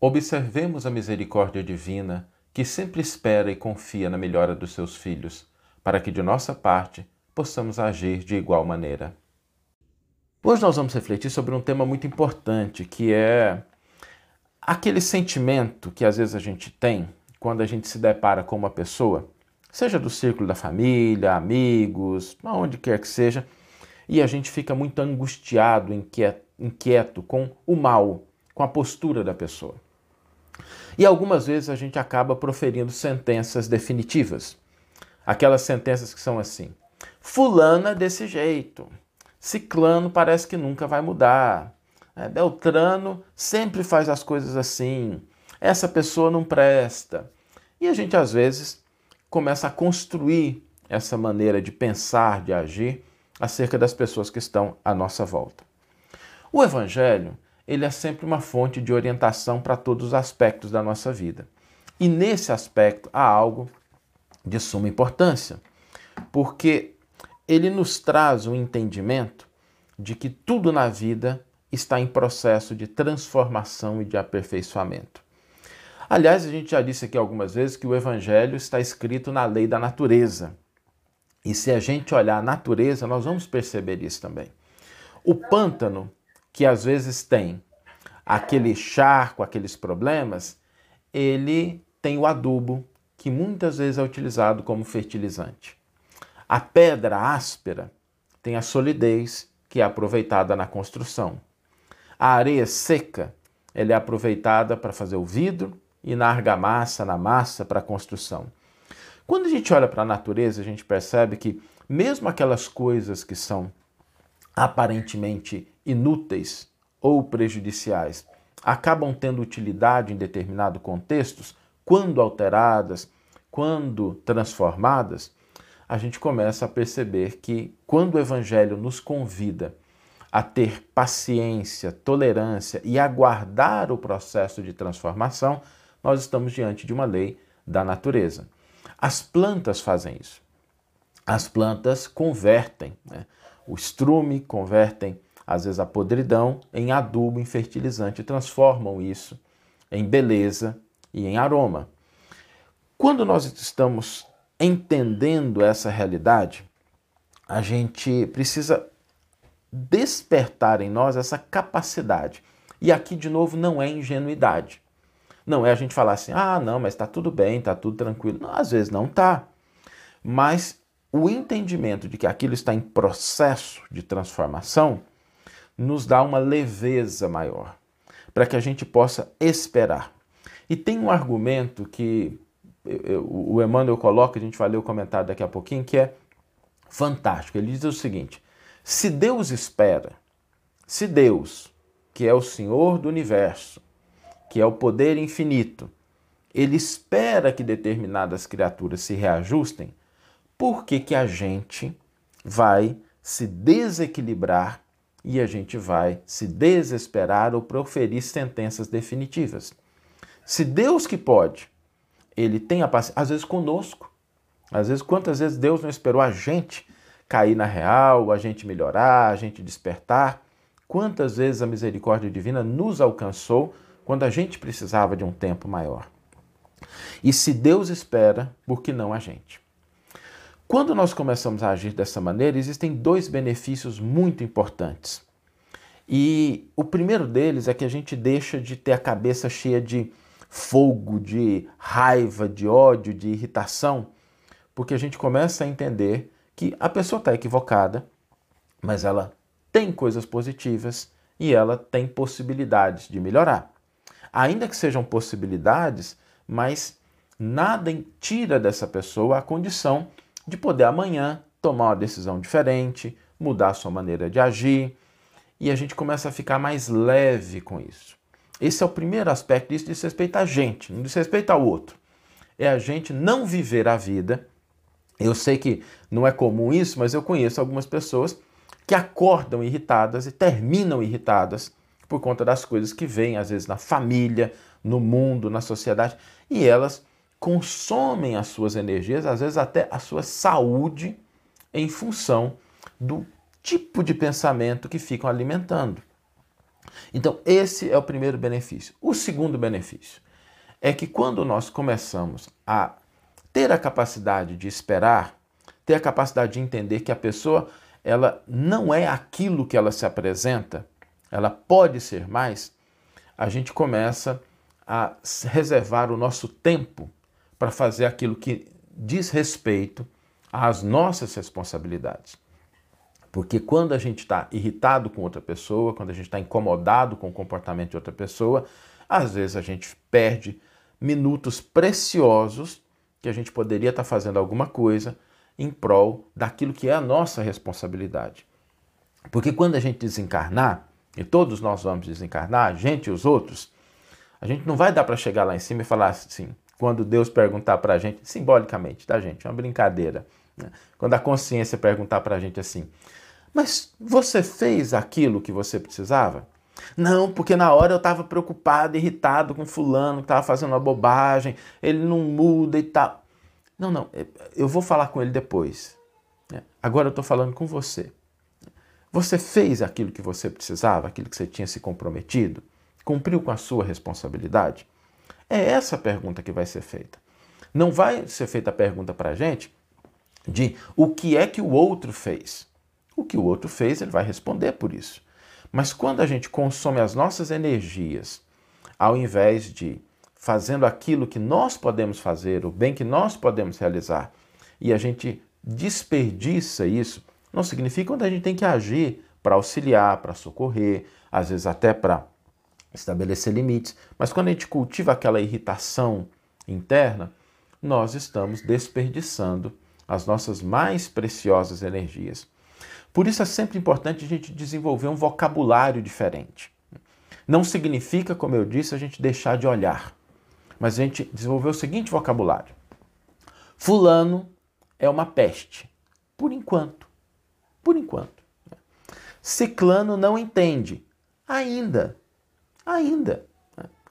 Observemos a misericórdia divina que sempre espera e confia na melhora dos seus filhos, para que de nossa parte possamos agir de igual maneira. Hoje nós vamos refletir sobre um tema muito importante, que é aquele sentimento que às vezes a gente tem quando a gente se depara com uma pessoa, seja do círculo da família, amigos, aonde quer que seja, e a gente fica muito angustiado, inquieto, inquieto com o mal, com a postura da pessoa. E algumas vezes a gente acaba proferindo sentenças definitivas. Aquelas sentenças que são assim: Fulana desse jeito. Ciclano parece que nunca vai mudar. É, Beltrano sempre faz as coisas assim. Essa pessoa não presta. E a gente às vezes começa a construir essa maneira de pensar, de agir acerca das pessoas que estão à nossa volta. O evangelho, ele é sempre uma fonte de orientação para todos os aspectos da nossa vida. E nesse aspecto há algo de suma importância, porque ele nos traz um entendimento de que tudo na vida está em processo de transformação e de aperfeiçoamento. Aliás, a gente já disse aqui algumas vezes que o Evangelho está escrito na lei da natureza. E se a gente olhar a natureza, nós vamos perceber isso também. O pântano, que às vezes tem aquele charco, aqueles problemas, ele tem o adubo, que muitas vezes é utilizado como fertilizante. A pedra áspera tem a solidez que é aproveitada na construção. A areia seca ela é aproveitada para fazer o vidro e na argamassa, na massa, para a construção. Quando a gente olha para a natureza, a gente percebe que mesmo aquelas coisas que são aparentemente inúteis ou prejudiciais acabam tendo utilidade em determinados contextos, quando alteradas, quando transformadas, a gente começa a perceber que quando o Evangelho nos convida a ter paciência, tolerância e aguardar o processo de transformação, nós estamos diante de uma lei da natureza. As plantas fazem isso. As plantas convertem né? o estrume, convertem às vezes a podridão em adubo, em fertilizante, transformam isso em beleza e em aroma. Quando nós estamos entendendo essa realidade, a gente precisa despertar em nós essa capacidade. E aqui, de novo, não é ingenuidade. Não é a gente falar assim, ah, não, mas está tudo bem, está tudo tranquilo. Não, às vezes não está. Mas o entendimento de que aquilo está em processo de transformação nos dá uma leveza maior, para que a gente possa esperar. E tem um argumento que o Emmanuel coloca, a gente vai ler o comentário daqui a pouquinho, que é fantástico. Ele diz o seguinte: se Deus espera, se Deus, que é o Senhor do universo, que é o poder infinito, ele espera que determinadas criaturas se reajustem, por que, que a gente vai se desequilibrar e a gente vai se desesperar ou proferir sentenças definitivas? Se Deus que pode ele tem a paciência, às vezes conosco. Às vezes, quantas vezes Deus não esperou a gente cair na real, a gente melhorar, a gente despertar? Quantas vezes a misericórdia divina nos alcançou quando a gente precisava de um tempo maior? E se Deus espera, por que não a gente? Quando nós começamos a agir dessa maneira, existem dois benefícios muito importantes. E o primeiro deles é que a gente deixa de ter a cabeça cheia de fogo, de raiva, de ódio, de irritação, porque a gente começa a entender que a pessoa está equivocada, mas ela tem coisas positivas e ela tem possibilidades de melhorar. Ainda que sejam possibilidades, mas nada tira dessa pessoa a condição de poder amanhã tomar uma decisão diferente, mudar a sua maneira de agir, e a gente começa a ficar mais leve com isso. Esse é o primeiro aspecto disso diz respeito a gente, não diz respeito ao outro. É a gente não viver a vida. Eu sei que não é comum isso, mas eu conheço algumas pessoas que acordam irritadas e terminam irritadas por conta das coisas que vêm, às vezes, na família, no mundo, na sociedade, e elas consomem as suas energias, às vezes até a sua saúde, em função do tipo de pensamento que ficam alimentando. Então, esse é o primeiro benefício. O segundo benefício é que quando nós começamos a ter a capacidade de esperar, ter a capacidade de entender que a pessoa ela não é aquilo que ela se apresenta, ela pode ser mais, a gente começa a reservar o nosso tempo para fazer aquilo que diz respeito às nossas responsabilidades. Porque quando a gente está irritado com outra pessoa, quando a gente está incomodado com o comportamento de outra pessoa, às vezes a gente perde minutos preciosos que a gente poderia estar tá fazendo alguma coisa em prol daquilo que é a nossa responsabilidade. Porque quando a gente desencarnar, e todos nós vamos desencarnar, a gente e os outros, a gente não vai dar para chegar lá em cima e falar assim, quando Deus perguntar para a gente, simbolicamente, tá, gente? É uma brincadeira. Né? Quando a consciência perguntar para a gente assim, mas você fez aquilo que você precisava? Não, porque na hora eu estava preocupado, irritado com fulano que estava fazendo uma bobagem, ele não muda e tal. Não, não, é, eu vou falar com ele depois. Né? Agora eu estou falando com você. Você fez aquilo que você precisava, aquilo que você tinha se comprometido? Cumpriu com a sua responsabilidade? É essa a pergunta que vai ser feita. Não vai ser feita a pergunta para a gente de o que é que o outro fez. O que o outro fez, ele vai responder por isso. Mas quando a gente consome as nossas energias, ao invés de fazendo aquilo que nós podemos fazer, o bem que nós podemos realizar, e a gente desperdiça isso, não significa que a gente tem que agir para auxiliar, para socorrer, às vezes até para estabelecer limites, mas quando a gente cultiva aquela irritação interna, nós estamos desperdiçando as nossas mais preciosas energias. Por isso é sempre importante a gente desenvolver um vocabulário diferente. Não significa, como eu disse, a gente deixar de olhar, mas a gente desenvolver o seguinte vocabulário: Fulano é uma peste, por enquanto. Por enquanto. Ciclano não entende, ainda. Ainda.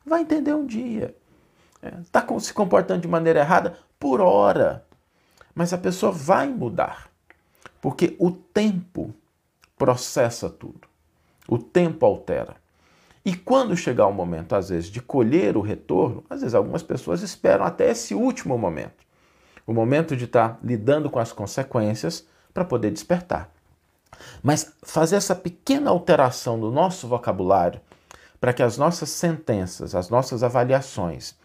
Vai entender um dia. Está se comportando de maneira errada por hora. Mas a pessoa vai mudar. Porque o tempo processa tudo. O tempo altera. E quando chegar o momento, às vezes, de colher o retorno, às vezes algumas pessoas esperam até esse último momento o momento de estar lidando com as consequências para poder despertar. Mas fazer essa pequena alteração no nosso vocabulário para que as nossas sentenças, as nossas avaliações,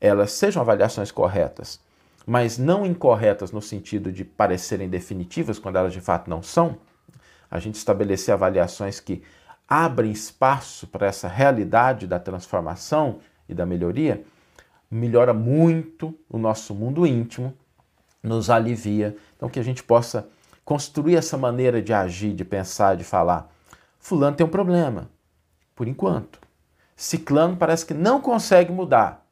elas sejam avaliações corretas mas não incorretas no sentido de parecerem definitivas quando elas de fato não são, a gente estabelecer avaliações que abrem espaço para essa realidade da transformação e da melhoria, melhora muito o nosso mundo íntimo, nos alivia. Então, que a gente possa construir essa maneira de agir, de pensar, de falar. Fulano tem um problema, por enquanto. Ciclano parece que não consegue mudar,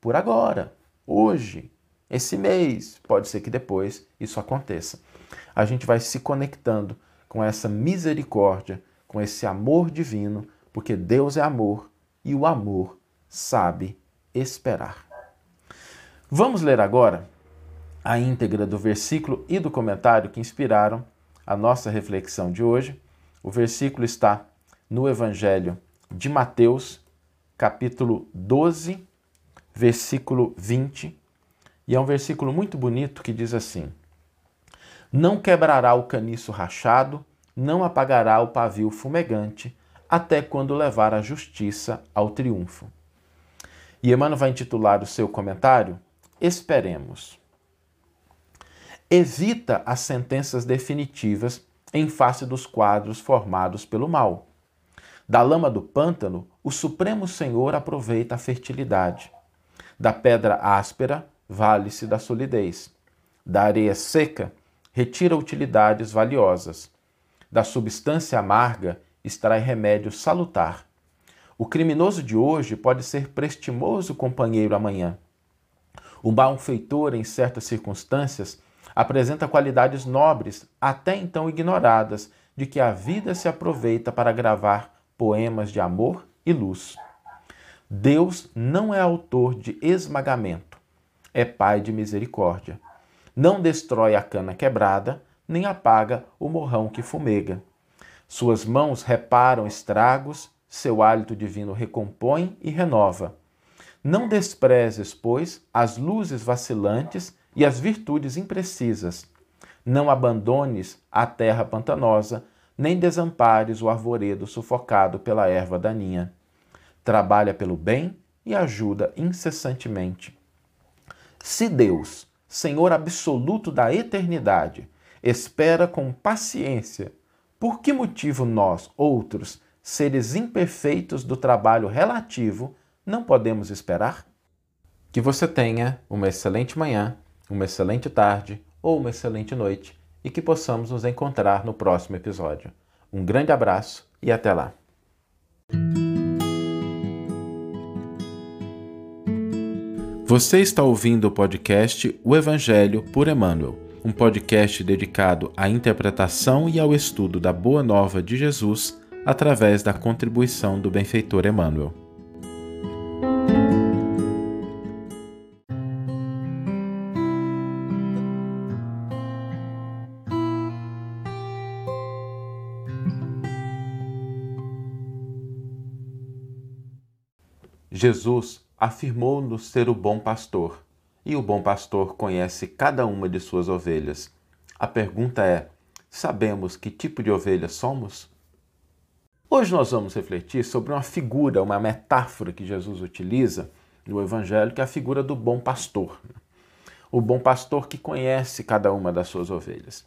por agora, hoje esse mês, pode ser que depois isso aconteça. A gente vai se conectando com essa misericórdia, com esse amor divino, porque Deus é amor e o amor sabe esperar. Vamos ler agora a íntegra do versículo e do comentário que inspiraram a nossa reflexão de hoje. O versículo está no Evangelho de Mateus, capítulo 12, versículo 20 e é um versículo muito bonito que diz assim: Não quebrará o caniço rachado, não apagará o pavio fumegante, até quando levar a justiça ao triunfo. E Emmanuel vai intitular o seu comentário Esperemos. Evita as sentenças definitivas em face dos quadros formados pelo mal. Da lama do pântano, o Supremo Senhor aproveita a fertilidade. Da pedra áspera, vale-se da solidez. Da areia seca, retira utilidades valiosas. Da substância amarga, extrai remédio salutar. O criminoso de hoje pode ser prestimoso companheiro amanhã. O malfeitor, em certas circunstâncias, apresenta qualidades nobres, até então ignoradas, de que a vida se aproveita para gravar poemas de amor e luz. Deus não é autor de esmagamento é Pai de misericórdia. Não destrói a cana quebrada, nem apaga o morrão que fumega. Suas mãos reparam estragos, seu hálito divino recompõe e renova. Não desprezes, pois, as luzes vacilantes e as virtudes imprecisas. Não abandones a terra pantanosa, nem desampares o arvoredo sufocado pela erva daninha. Trabalha pelo bem e ajuda incessantemente. Se Deus, Senhor absoluto da eternidade, espera com paciência, por que motivo nós, outros, seres imperfeitos do trabalho relativo, não podemos esperar? Que você tenha uma excelente manhã, uma excelente tarde ou uma excelente noite e que possamos nos encontrar no próximo episódio. Um grande abraço e até lá! Você está ouvindo o podcast O Evangelho por Emmanuel, um podcast dedicado à interpretação e ao estudo da Boa Nova de Jesus através da contribuição do benfeitor Emmanuel. Jesus afirmou-nos ser o bom pastor, e o bom pastor conhece cada uma de suas ovelhas. A pergunta é: sabemos que tipo de ovelha somos? Hoje nós vamos refletir sobre uma figura, uma metáfora que Jesus utiliza no Evangelho, que é a figura do bom pastor. O bom pastor que conhece cada uma das suas ovelhas.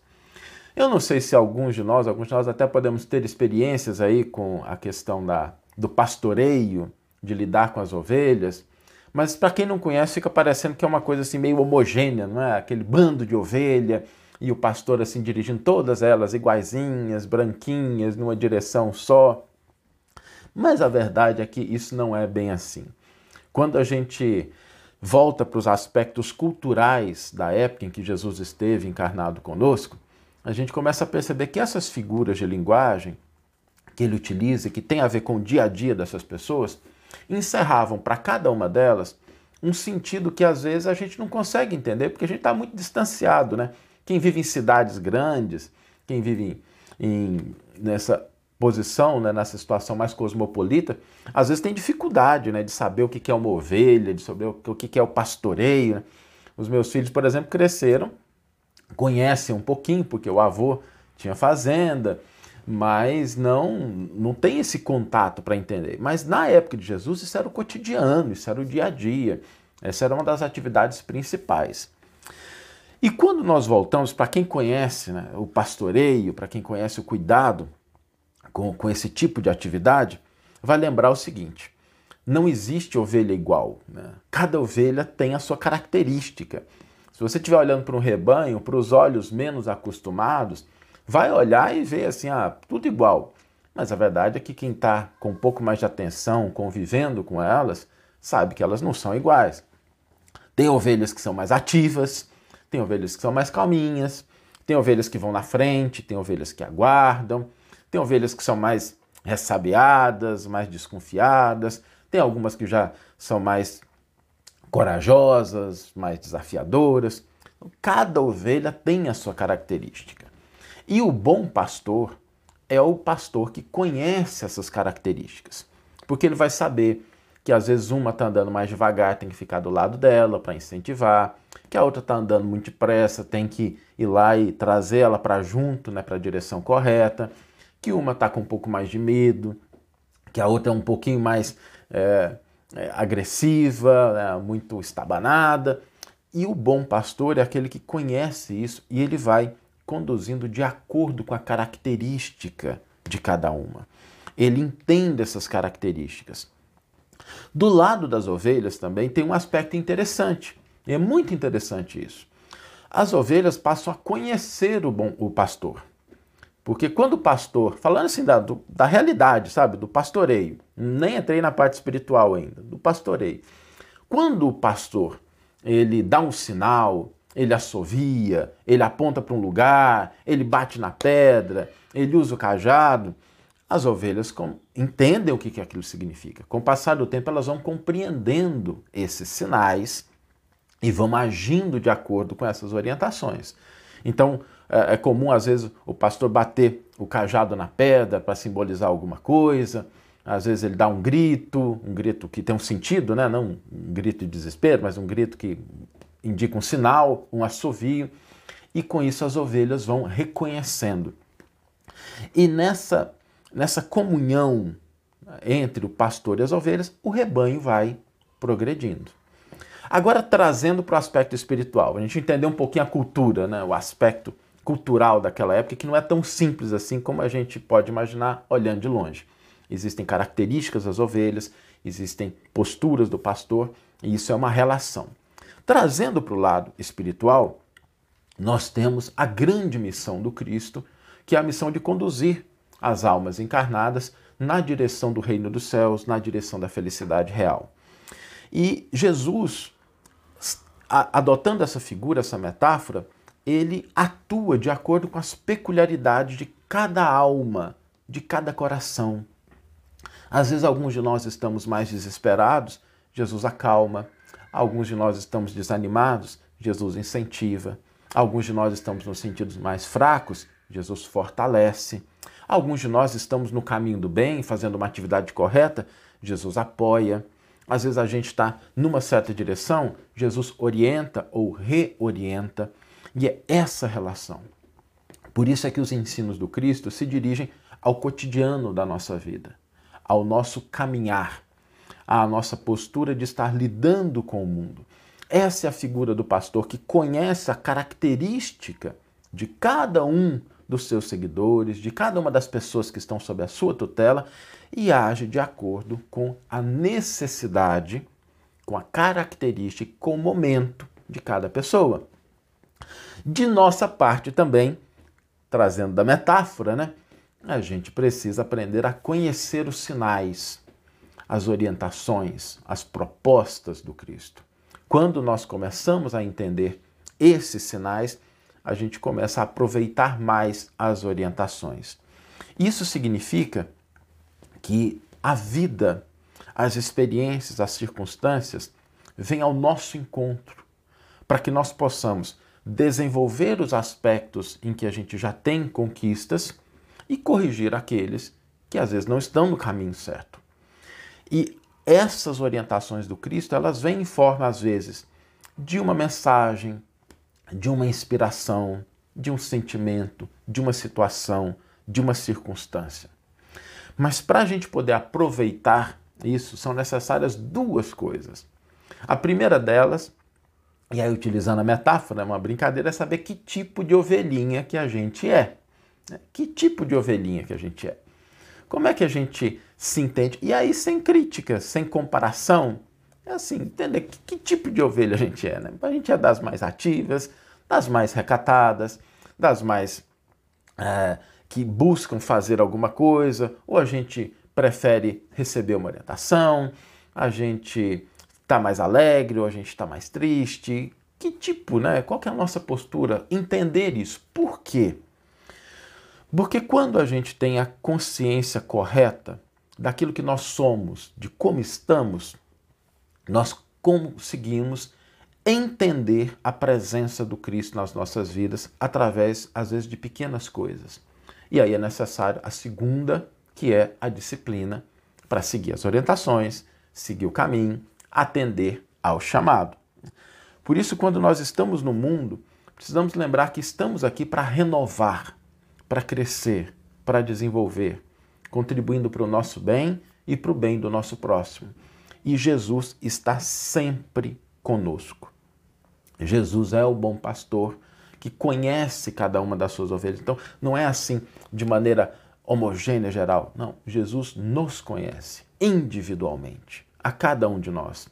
Eu não sei se alguns de nós, alguns de nós até podemos ter experiências aí com a questão da, do pastoreio, de lidar com as ovelhas, mas para quem não conhece fica parecendo que é uma coisa assim meio homogênea, não é? Aquele bando de ovelha, e o pastor assim dirigindo todas elas iguaizinhas, branquinhas, numa direção só. Mas a verdade é que isso não é bem assim. Quando a gente volta para os aspectos culturais da época em que Jesus esteve encarnado conosco, a gente começa a perceber que essas figuras de linguagem que ele utiliza, que tem a ver com o dia a dia dessas pessoas, encerravam para cada uma delas um sentido que às vezes a gente não consegue entender, porque a gente está muito distanciado, né? Quem vive em cidades grandes, quem vive em, nessa posição, né, nessa situação mais cosmopolita, às vezes tem dificuldade né, de saber o que é uma ovelha, de saber o que é o pastoreio. Né? Os meus filhos, por exemplo, cresceram, conhecem um pouquinho, porque o avô tinha fazenda, mas não, não tem esse contato para entender. Mas na época de Jesus, isso era o cotidiano, isso era o dia a dia, essa era uma das atividades principais. E quando nós voltamos, para quem conhece né, o pastoreio, para quem conhece o cuidado com, com esse tipo de atividade, vai lembrar o seguinte: não existe ovelha igual. Né? Cada ovelha tem a sua característica. Se você estiver olhando para um rebanho, para os olhos menos acostumados, vai olhar e ver assim, ah, tudo igual. Mas a verdade é que quem está com um pouco mais de atenção, convivendo com elas, sabe que elas não são iguais. Tem ovelhas que são mais ativas, tem ovelhas que são mais calminhas, tem ovelhas que vão na frente, tem ovelhas que aguardam, tem ovelhas que são mais ressabiadas, mais desconfiadas, tem algumas que já são mais corajosas, mais desafiadoras. Cada ovelha tem a sua característica. E o bom pastor é o pastor que conhece essas características, porque ele vai saber que às vezes uma está andando mais devagar, tem que ficar do lado dela para incentivar, que a outra está andando muito depressa, tem que ir lá e trazer ela para junto, né, para a direção correta, que uma está com um pouco mais de medo, que a outra é um pouquinho mais é, é, agressiva, né, muito estabanada. E o bom pastor é aquele que conhece isso e ele vai conduzindo de acordo com a característica de cada uma. Ele entende essas características. Do lado das ovelhas também tem um aspecto interessante. É muito interessante isso. As ovelhas passam a conhecer o, bom, o pastor. Porque quando o pastor, falando assim da, do, da realidade, sabe, do pastoreio, nem entrei na parte espiritual ainda, do pastoreio. Quando o pastor ele dá um sinal, ele assovia, ele aponta para um lugar, ele bate na pedra, ele usa o cajado, as ovelhas entendem o que, que aquilo significa. Com o passar do tempo, elas vão compreendendo esses sinais e vão agindo de acordo com essas orientações. Então, é, é comum, às vezes, o pastor bater o cajado na pedra para simbolizar alguma coisa, Às vezes ele dá um grito, um grito que tem um sentido, né? não um grito de desespero, mas um grito que indica um sinal, um assovio, e com isso as ovelhas vão reconhecendo. E nessa, nessa comunhão entre o pastor e as ovelhas, o rebanho vai progredindo. Agora, trazendo para o aspecto espiritual, a gente entender um pouquinho a cultura, né? o aspecto cultural daquela época, que não é tão simples assim como a gente pode imaginar olhando de longe. Existem características das ovelhas, existem posturas do pastor, e isso é uma relação. Trazendo para o lado espiritual, nós temos a grande missão do Cristo, que é a missão de conduzir as almas encarnadas na direção do reino dos céus, na direção da felicidade real. E Jesus, adotando essa figura, essa metáfora, ele atua de acordo com as peculiaridades de cada alma, de cada coração. Às vezes, alguns de nós estamos mais desesperados, Jesus acalma. Alguns de nós estamos desanimados, Jesus incentiva. Alguns de nós estamos nos sentidos mais fracos, Jesus fortalece. Alguns de nós estamos no caminho do bem, fazendo uma atividade correta, Jesus apoia. Às vezes a gente está numa certa direção, Jesus orienta ou reorienta. E é essa relação. Por isso é que os ensinos do Cristo se dirigem ao cotidiano da nossa vida, ao nosso caminhar, à nossa postura de estar lidando com o mundo. Essa é a figura do pastor que conhece a característica de cada um dos seus seguidores, de cada uma das pessoas que estão sob a sua tutela e age de acordo com a necessidade, com a característica, com o momento de cada pessoa. De nossa parte também, trazendo da metáfora, né? A gente precisa aprender a conhecer os sinais, as orientações, as propostas do Cristo. Quando nós começamos a entender esses sinais, a gente começa a aproveitar mais as orientações. Isso significa que a vida, as experiências, as circunstâncias vêm ao nosso encontro para que nós possamos desenvolver os aspectos em que a gente já tem conquistas e corrigir aqueles que às vezes não estão no caminho certo. E essas orientações do Cristo, elas vêm em forma às vezes de uma mensagem, de uma inspiração, de um sentimento, de uma situação, de uma circunstância. Mas para a gente poder aproveitar isso, são necessárias duas coisas. A primeira delas, e aí utilizando a metáfora, uma brincadeira, é saber que tipo de ovelhinha que a gente é. Que tipo de ovelhinha que a gente é. Como é que a gente se entende? E aí, sem crítica, sem comparação, é assim, entender que, que, tipo de ovelha a gente é, né? A gente é das mais ativas, das mais recatadas, das mais é, que buscam fazer alguma coisa, ou a gente prefere receber uma orientação, a gente está mais alegre, ou a gente está mais triste. Que tipo, né? Qual é a nossa postura? Entender isso. Por quê? Porque quando a gente tem a consciência correta daquilo que nós somos, de como estamos, nós conseguimos entender a presença do Cristo nas nossas vidas através, às vezes, de pequenas coisas. E aí é necessário a segunda, que é a disciplina, para seguir as orientações, seguir o caminho, atender ao chamado. Por isso, quando nós estamos no mundo, precisamos lembrar que estamos aqui para renovar, para crescer, para desenvolver, contribuindo para o nosso bem e para o bem do nosso próximo e Jesus está sempre conosco. Jesus é o bom pastor que conhece cada uma das suas ovelhas. Então, não é assim de maneira homogênea, geral. Não, Jesus nos conhece individualmente, a cada um de nós,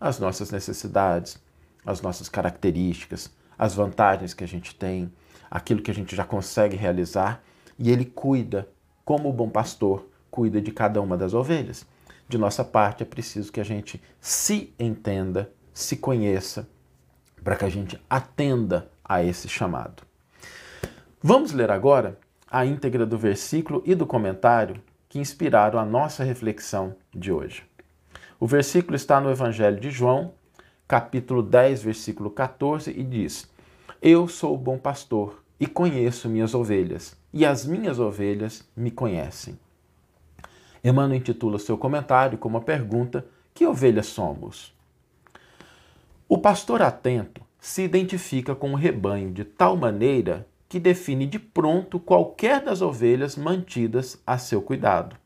as nossas necessidades, as nossas características, as vantagens que a gente tem, aquilo que a gente já consegue realizar, e ele cuida, como o bom pastor, cuida de cada uma das ovelhas de nossa parte, é preciso que a gente se entenda, se conheça, para que a gente atenda a esse chamado. Vamos ler agora a íntegra do versículo e do comentário que inspiraram a nossa reflexão de hoje. O versículo está no Evangelho de João, capítulo 10, versículo 14, e diz: Eu sou o bom pastor e conheço minhas ovelhas, e as minhas ovelhas me conhecem. Emmanuel intitula seu comentário com uma pergunta: Que ovelhas somos? O pastor atento se identifica com o rebanho de tal maneira que define de pronto qualquer das ovelhas mantidas a seu cuidado.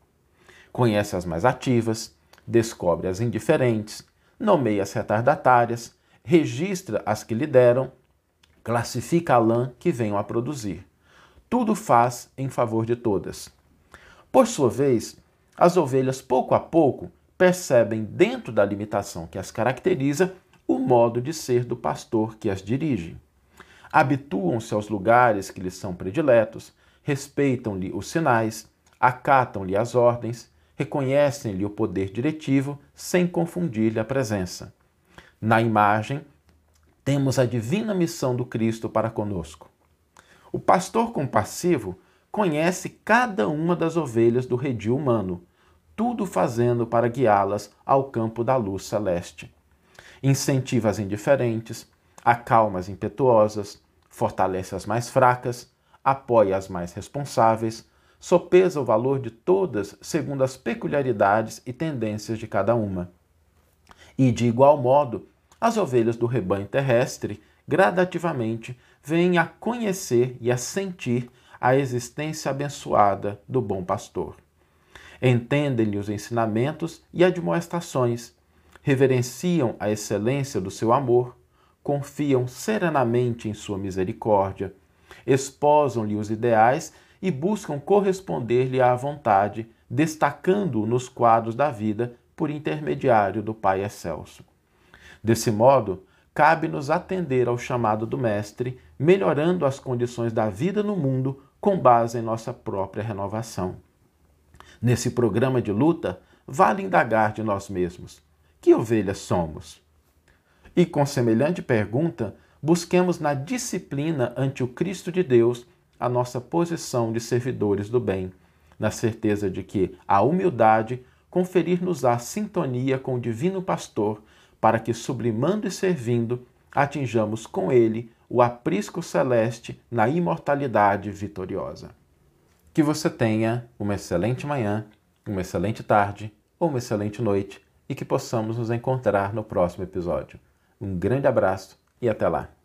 Conhece as mais ativas, descobre as indiferentes, nomeia as retardatárias, registra as que lideram, classifica a lã que venham a produzir. Tudo faz em favor de todas. Por sua vez, as ovelhas, pouco a pouco, percebem, dentro da limitação que as caracteriza, o modo de ser do pastor que as dirige. Habituam-se aos lugares que lhes são prediletos, respeitam-lhe os sinais, acatam-lhe as ordens, reconhecem-lhe o poder diretivo sem confundir-lhe a presença. Na imagem, temos a divina missão do Cristo para conosco. O pastor compassivo conhece cada uma das ovelhas do redil humano, tudo fazendo para guiá-las ao campo da luz celeste. Incentiva as indiferentes, acalma as impetuosas, fortalece as mais fracas, apoia as mais responsáveis, sopesa o valor de todas segundo as peculiaridades e tendências de cada uma. E, de igual modo, as ovelhas do rebanho terrestre, gradativamente, vêm a conhecer e a sentir a existência abençoada do bom pastor. Entendem-lhe os ensinamentos e admoestações, reverenciam a excelência do seu amor, confiam serenamente em sua misericórdia, esposam-lhe os ideais e buscam corresponder-lhe à vontade, destacando-o nos quadros da vida por intermediário do Pai Excelso. Desse modo, cabe-nos atender ao chamado do Mestre, melhorando as condições da vida no mundo com base em nossa própria renovação. Nesse programa de luta, vale indagar de nós mesmos: que ovelhas somos? E com semelhante pergunta, busquemos na disciplina ante o Cristo de Deus a nossa posição de servidores do bem, na certeza de que a humildade conferir-nos a sintonia com o Divino Pastor, para que, sublimando e servindo, atinjamos com ele o aprisco celeste na imortalidade vitoriosa. Que você tenha uma excelente manhã, uma excelente tarde ou uma excelente noite e que possamos nos encontrar no próximo episódio. Um grande abraço e até lá!